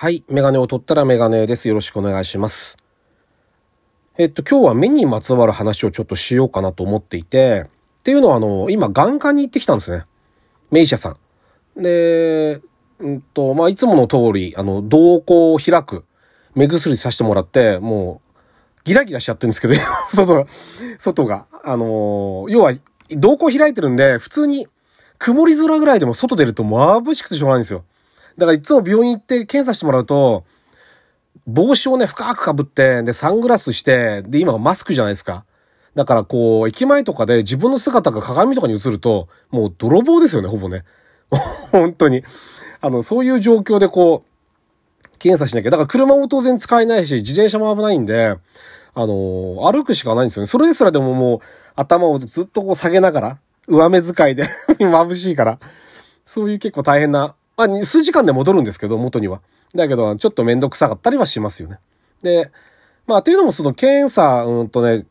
はい。メガネを取ったらメガネです。よろしくお願いします。えっと、今日は目にまつわる話をちょっとしようかなと思っていて、っていうのはあの、今眼科に行ってきたんですね。名医者さん。で、うんと、まあ、いつもの通り、あの、瞳孔を開く、目薬させてもらって、もう、ギラギラしちゃってるんですけど、外が、外が。あの要は、瞳孔開いてるんで、普通に、曇り空ぐらいでも外出ると眩しくてしょうがないんですよ。だからいつも病院行って検査してもらうと、帽子をね、深く被って、で、サングラスして、で、今はマスクじゃないですか。だからこう、駅前とかで自分の姿が鏡とかに映ると、もう泥棒ですよね、ほぼね。本当に。あの、そういう状況でこう、検査しなきゃ。だから車も当然使えないし、自転車も危ないんで、あの歩くしかないんですよね。それですらでももう、頭をずっとこう下げながら、上目遣いで 眩しいから。そういう結構大変な、まあ、数時間で戻るんですけど、元には。だけど、ちょっとめんどくさかったりはしますよね。で、まあ、っていうのもその検査、うんとね、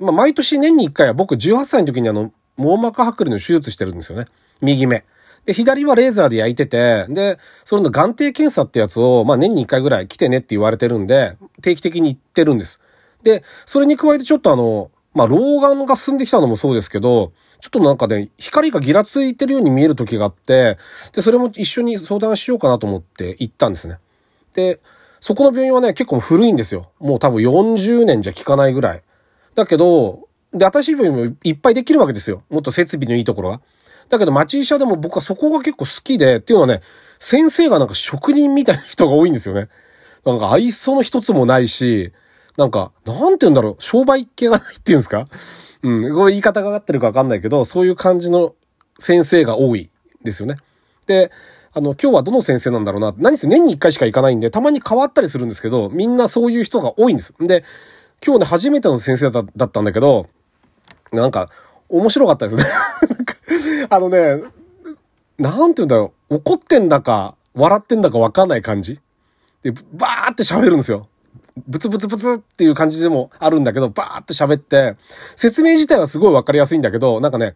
まあ、毎年年に1回は僕18歳の時にあの、網膜剥離の手術してるんですよね。右目。で、左はレーザーで焼いてて、で、それの眼底検査ってやつを、まあ、年に1回ぐらい来てねって言われてるんで、定期的に行ってるんです。で、それに加えてちょっとあの、まあ、老眼が進んできたのもそうですけど、ちょっとなんかね、光がギラついてるように見える時があって、で、それも一緒に相談しようかなと思って行ったんですね。で、そこの病院はね、結構古いんですよ。もう多分40年じゃ効かないぐらい。だけど、で、新しい病院もいっぱいできるわけですよ。もっと設備のいいところが。だけど町医者でも僕はそこが結構好きで、っていうのはね、先生がなんか職人みたいな人が多いんですよね。なんか愛想の一つもないし、なんか、なんて言うんだろう、商売系がないっていうんですかうん、これ言い方が合ってるかわかんないけど、そういう感じの先生が多いですよね。で、あの、今日はどの先生なんだろうな。何せ年に一回しか行かないんで、たまに変わったりするんですけど、みんなそういう人が多いんです。で、今日ね、初めての先生だったんだけど、なんか、面白かったですね。あのね、なんて言うんだろう、怒ってんだか、笑ってんだかわかんない感じで、バーって喋るんですよ。ブツブツブツっていう感じでもあるんだけど、バーって喋って、説明自体はすごいわかりやすいんだけど、なんかね、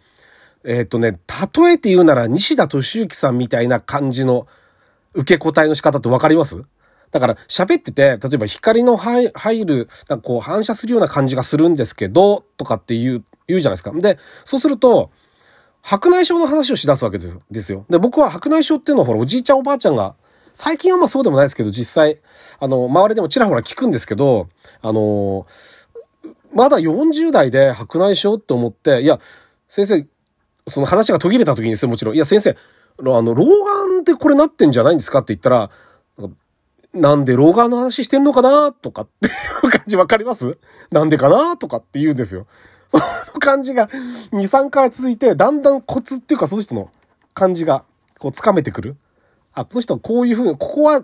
えーっとね、例えて言うなら西田敏行さんみたいな感じの受け答えの仕方ってわかります？だから喋ってて、例えば光の入る、なんかこう反射するような感じがするんですけど、とかって言う、言うじゃないですか。で、そうすると、白内障の話をし出すわけ。ですよ。で、僕は白内障っていうのはほら、おじいちゃんおばあちゃんが、最近はまあそうでもないですけど、実際、あの、周りでもちらほら聞くんですけど、あの、まだ40代で白内障って思って、いや、先生、その話が途切れた時にですよ、もちろん。いや、先生、あの、老眼でこれなってんじゃないんですかって言ったら、なんで老眼の話してんのかなとかっていう感じわかります？なんでかなとかって言うんですよ。その感じが2、3回続いて、だんだんコツっていうかその人の感じがこう掴めてくる。あ、この人はこういうふうに、ここは、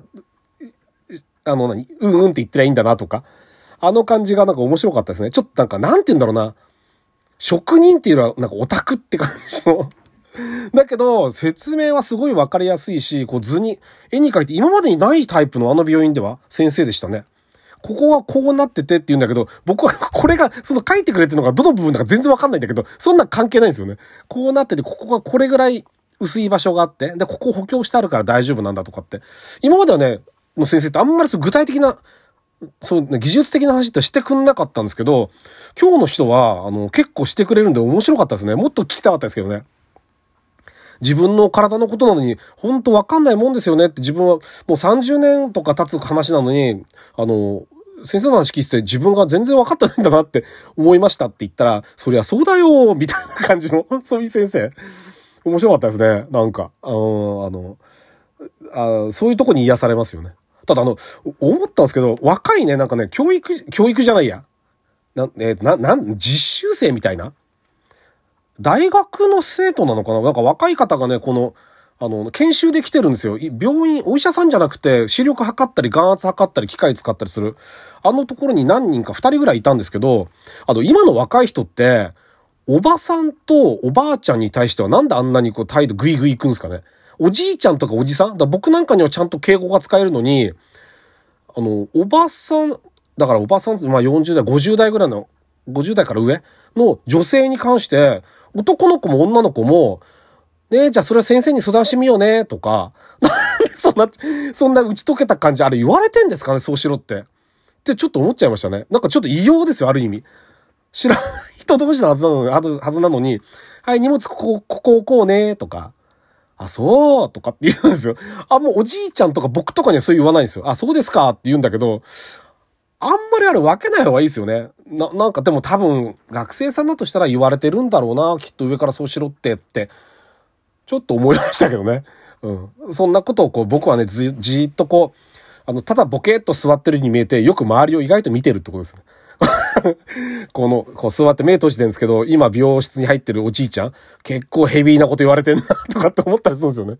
あの何、うんうんって言ってりゃいいんだなとか。あの感じがなんか面白かったですね。ちょっとなんか、なんて言うんだろうな。職人っていうのはなんかオタクって感じの。だけど、説明はすごいわかりやすいし、こう図に、絵に描いて今までにないタイプのあの病院では先生でしたね。ここはこうなっててって言うんだけど、僕は これが、その書いてくれてるのがどの部分だか全然わかんないんだけど、そんな関係ないんですよね。こうなってて、ここがこれぐらい薄い場所があって、で、ここ補強してあるから大丈夫なんだとかって。今まではね、の先生ってあんまりそう具体的な、そう、技術的な話ってしてくんなかったんですけど、今日の人は、あの、結構してくれるんで面白かったですね。もっと聞きたかったですけどね。自分の体のことなのに、本当わかんないもんですよねって自分はもう30年とか経つ話なのに、あの、先生の話聞いてて自分が全然分かってないんだなって思いましたって言ったら、そりゃそうだよみたいな感じの、そういう先生。面白かったですね。なんか、あの、あの、そういうとこに癒されますよね。ただあの、思ったんですけど、若いね、なんかね、教育、教育じゃないや。な、えな、なん、実習生みたいな大学の生徒なのかな？なんか若い方がね、この、あの、研修で来てるんですよ。病院、お医者さんじゃなくて、視力測ったり、眼圧測ったり、機械使ったりする。あのところに何人か、二人ぐらいいたんですけど、あの、今の若い人って、おばさんとおばあちゃんに対してはなんであんなにこう態度グイグイ行くんですかね？おじいちゃんとかおじさん？だ僕なんかにはちゃんと敬語が使えるのに、あの、おばさん、だからおばさん、まあ40代、50代ぐらいの、50代から上の女性に関して、男の子も女の子も、ねえ、じゃあそれは先生に相談してみようね、とか、なんでそんな、そんな打ち解けた感じ、あれ言われてんですかね、そうしろって。ってちょっと思っちゃいましたね。なんかちょっと異様ですよ、ある意味。知らない人同士のはずなのに、はずなのに、はい、荷物ここ、こここうね、とか。あ、そうとかって言うんですよ。あ、もうおじいちゃんとか僕とかにはそう言わないんですよ。あ、そうですかって言うんだけど、あんまりあれ分けない方がいいですよね。な、なんかでも多分、学生さんだとしたら言われてるんだろうな、きっと上からそうしろってって、ちょっと思いましたけどね。うん。そんなことをこう僕はね、じ、じっとこう、あの、ただボケーっと座ってるに見えて、よく周りを意外と見てるってことですね。この、こう座って目閉じてるんですけど、今病室に入ってるおじいちゃん、結構ヘビーなこと言われてんなとかって思ったりするんですよね。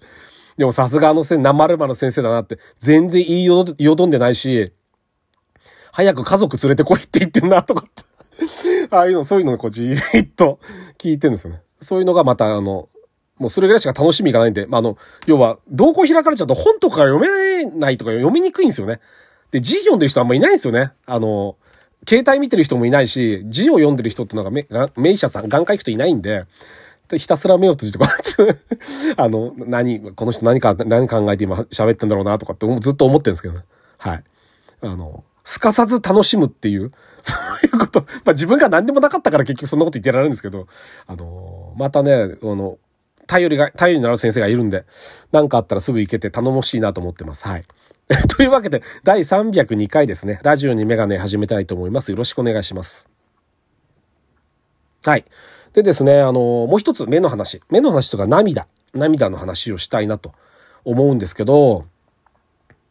でもさすがあのせ、生るまの先生だなって、全然言いよどんでないし、早く家族連れてこいって言ってんな、とかって。ああいうの、そういうのをこうじーっと 聞いてるんですよね。そういうのがまた、あの、もうそれぐらいしか楽しみがないんで、まあ、あの、要は、動向開かれちゃうと本とか読めないとか読みにくいんですよね。で、字読んでる人あんまいないんですよね。あの、携帯見てる人もいないし、字を読んでる人ってのがめ、名医者さん、眼科行くといないんで、ひたすら目を閉じてこうやって あの、何、この人何か、何考えて今喋ってんだろうなとかってずっと思ってるんですけどね。はい。あの、すかさず楽しむっていう、そういうこと。まあ自分が何でもなかったから結局そんなこと言ってられるんですけど、あの、またね、あの、頼りが、頼りになる先生がいるんで、何かあったらすぐ行けて頼もしいなと思ってます。はい。というわけで、第302回ですね。ラジオにメガネ始めたいと思います。よろしくお願いします。はい。でですね、あの、もう一つ目の話。目の話とか涙。涙の話をしたいなと思うんですけど、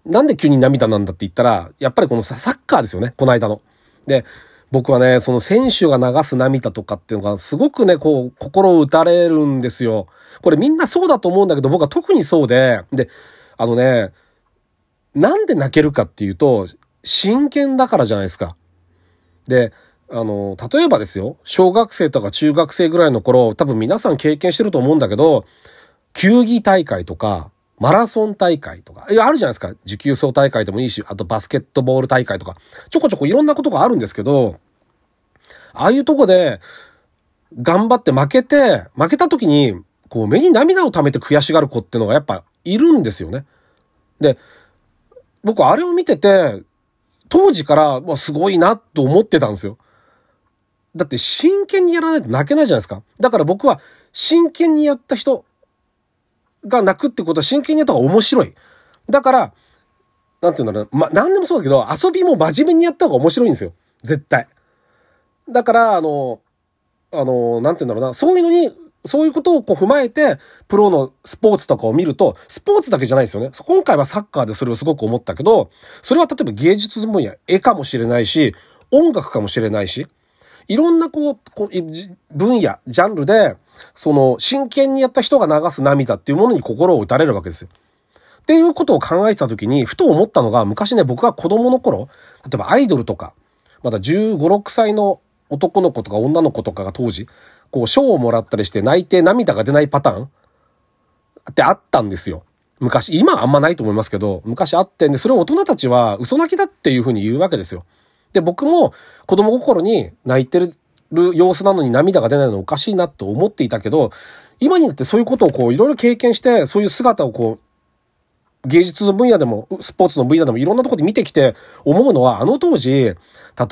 なんで急に涙なんだって言ったら、やっぱりこのサッカーですよね、この間の。で、僕はね、その選手が流す涙とかっていうのがすごくね、こう、心を打たれるんですよ。これみんなそうだと思うんだけど、僕は特にそうで、で、あのね、なんで泣けるかっていうと、真剣だからじゃないですか。で、あの、例えばですよ、小学生とか中学生ぐらいの頃、多分皆さん経験してると思うんだけど、球技大会とか、マラソン大会とか、いや、あるじゃないですか。持久走大会でもいいし、あとバスケットボール大会とか、ちょこちょこいろんなことがあるんですけど、ああいうとこで、頑張って負けて、負けた時に、こう目に涙を溜めて悔しがる子っていうのがやっぱいるんですよね。で、僕あれを見てて、当時から、まあ、すごいなと思ってたんですよ。だって真剣にやらないと泣けないじゃないですか。だから僕は真剣にやった人が泣くってことは真剣にやった方が面白い。だから、なんていうんだろうま、なんでもそうだけど、遊びも真面目にやった方が面白いんですよ。絶対。だから、あの、あの、なんていうんだろうな、そういうのに、そういうことをこう踏まえて、プロのスポーツとかを見ると、スポーツだけじゃないですよね。今回はサッカーでそれをすごく思ったけど、それは例えば芸術分野、絵かもしれないし、音楽かもしれないし、いろんなこう、こう分野、ジャンルで、その、真剣にやった人が流す涙っていうものに心を打たれるわけですよ。っていうことを考えてた時に、ふと思ったのが、昔ね、僕が子供の頃、例えばアイドルとか、まだ15、6歳の男の子とか女の子とかが当時、こう、賞をもらったりして泣いて涙が出ないパターン？ってあったんですよ。昔、今はあんまないと思いますけど、昔あってんで、それを大人たちは嘘泣きだっていうふうに言うわけですよ。で、僕も子供心に泣いてる様子なのに涙が出ないのおかしいなと思っていたけど、今になってそういうことをこういろいろ経験して、そういう姿をこう、芸術の分野でも、スポーツの分野でもいろんなところで見てきて思うのは、あの当時、例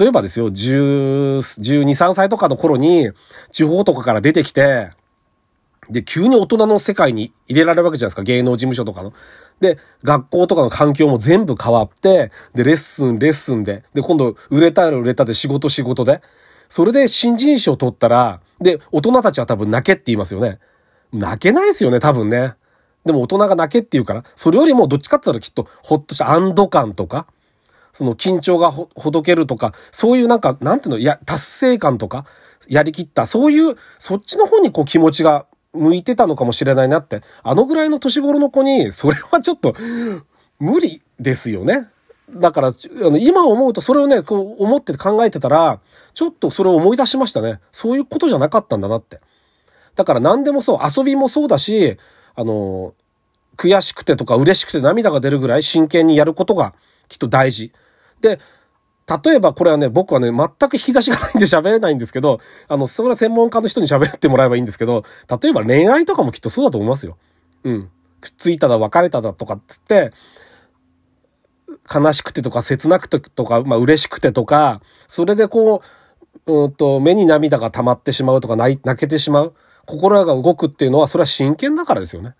えばですよ、10、12、3歳とかの頃に、地方とかから出てきて、で、急に大人の世界に入れられるわけじゃないですか、芸能事務所とかの。で、学校とかの環境も全部変わって、で、レッスン、レッスンで、で、今度、売れたら売れたで仕事仕事で。それで新人賞取ったら、で、大人たちは多分泣けって言いますよね。泣けないですよね、多分ね。でも大人が泣けって言うから、それよりもどっちかって言ったらきっとほっとした安堵感とか、その緊張がほ、ほどけるとか、そういうなんか、なんていうの、いや、達成感とか、やりきった、そういう、そっちの方にこう気持ちが向いてたのかもしれないなって、あのぐらいの年頃の子に、それはちょっと、無理ですよね。だから、今思うとそれをね、こう思って考えてたら、ちょっとそれを思い出しましたね。そういうことじゃなかったんだなって。だから何でもそう、遊びもそうだし、あの、悔しくてとか嬉しくて涙が出るぐらい真剣にやることがきっと大事。で、例えばこれはね、僕はね、全く引き出しがないんで喋れないんですけど、あの、それは専門家の人に喋ってもらえばいいんですけど、例えば恋愛とかもきっとそうだと思いますよ。うん。くっついただ別れただとかっつって、悲しくてとか切なくてとか、まあ嬉しくてとか、それでこう、うんと、目に涙が溜まってしまうとか泣けてしまう。心が動くっていうのは、それは真剣だからですよね。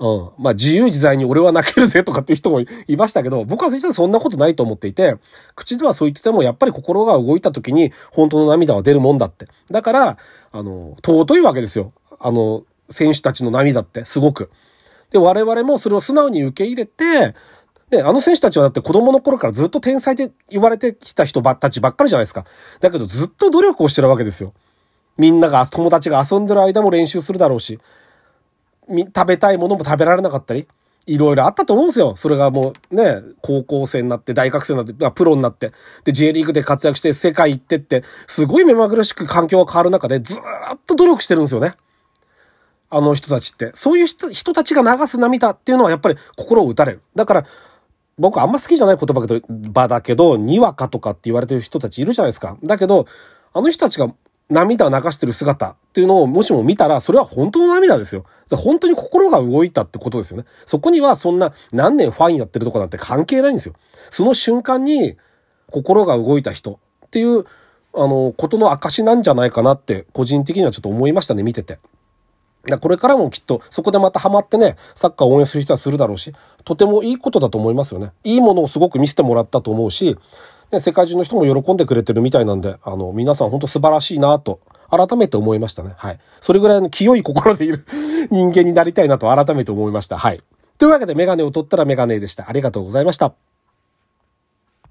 うん。まあ、自由自在に俺は泣けるぜとかっていう人もいましたけど、僕は実はそんなことないと思っていて、口ではそう言ってても、やっぱり心が動いた時に、本当の涙は出るもんだって。だから、あの、尊いわけですよ。あの、選手たちの涙って、すごく。で、我々もそれを素直に受け入れて、で、あの選手たちはだって子供の頃からずっと天才で言われてきた人ばたちばっかりじゃないですか。だけどずっと努力をしてるわけですよ。みんなが、友達が遊んでる間も練習するだろうし。食べたいものも食べられなかったり、いろいろあったと思うんですよ。それがもうね、高校生になって、大学生になって、プロになって、で、J リーグで活躍して世界行ってって、すごい目まぐるしく環境が変わる中で、ずっと努力してるんですよね。あの人たちって。そういう人人たちが流す涙っていうのはやっぱり心を打たれる。だから、僕あんま好きじゃない言葉だけど、にわかとかって言われてる人たちいるじゃないですか。だけど、あの人たちが涙を流してる姿っていうのをもしも見たら、それは本当の涙ですよ。本当に心が動いたってことですよね。そこにはそんな何年ファンやってるとかなんて関係ないんですよ。その瞬間に心が動いた人っていう、あの、ことの証なんじゃないかなって、個人的にはちょっと思いましたね、見てて。これからもきっとそこでまたハマってね、サッカーを応援する人はするだろうし、とてもいいことだと思いますよね。いいものをすごく見せてもらったと思うし、ね、世界中の人も喜んでくれてるみたいなんで、あの、皆さん本当素晴らしいなと、改めて思いましたね。はい。それぐらいの清い心でいる 人間になりたいなと改めて思いました。はい。というわけでメガネを取ったらメガネでした。ありがとうございました。